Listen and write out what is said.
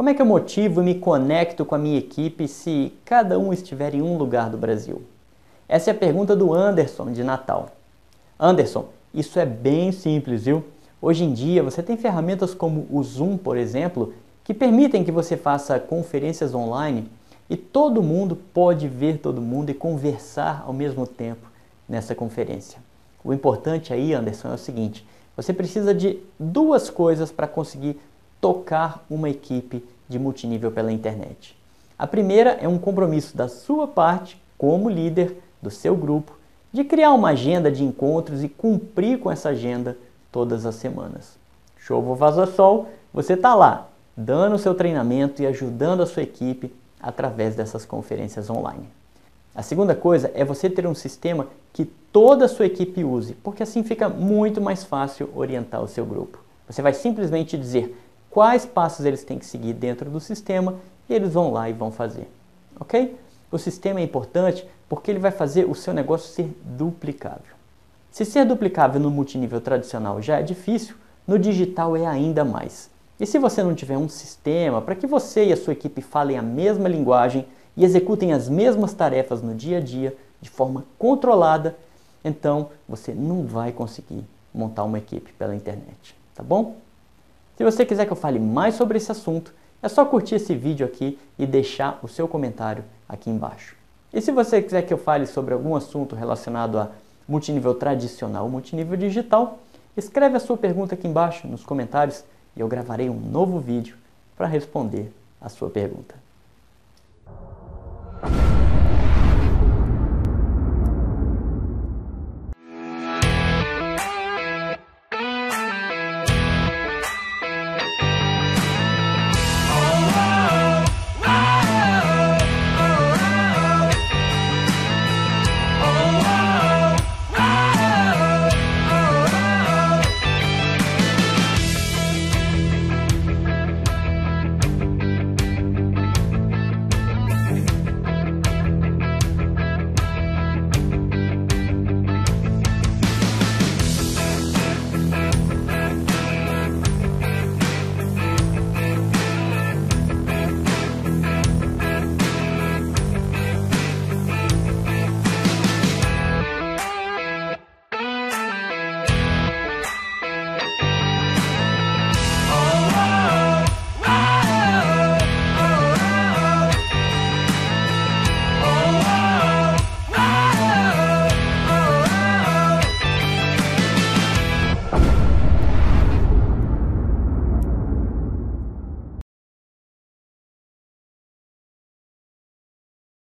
Como é que eu motivo e me conecto com a minha equipe se cada um estiver em um lugar do Brasil? Essa é a pergunta do Anderson de Natal. Anderson, isso é bem simples, viu? Hoje em dia você tem ferramentas como o Zoom, por exemplo, que permitem que você faça conferências online e todo mundo pode ver todo mundo e conversar ao mesmo tempo nessa conferência. O importante aí, Anderson, é o seguinte: você precisa de duas coisas para conseguir tocar uma equipe de multinível pela internet. A primeira é um compromisso da sua parte, como líder do seu grupo, de criar uma agenda de encontros e cumprir com essa agenda todas as semanas. Show ou vaza sol, você está lá, dando o seu treinamento e ajudando a sua equipe através dessas conferências online. A segunda coisa é você ter um sistema que toda a sua equipe use, porque assim fica muito mais fácil orientar o seu grupo. Você vai simplesmente dizer quais passos eles têm que seguir dentro do sistema e eles vão lá e vão fazer. Ok? O sistema é importante porque ele vai fazer o seu negócio ser duplicável. Se ser duplicável no multinível tradicional já é difícil, no digital é ainda mais. E se você não tiver um sistema para que você e a sua equipe falem a mesma linguagem e executem as mesmas tarefas no dia a dia de forma controlada, então você não vai conseguir montar uma equipe pela internet, tá bom? Se você quiser que eu fale mais sobre esse assunto, é só curtir esse vídeo aqui e deixar o seu comentário aqui embaixo. E se você quiser que eu fale sobre algum assunto relacionado a multinível tradicional ou multinível digital, escreve a sua pergunta aqui embaixo nos comentários e eu gravarei um novo vídeo para responder a sua pergunta.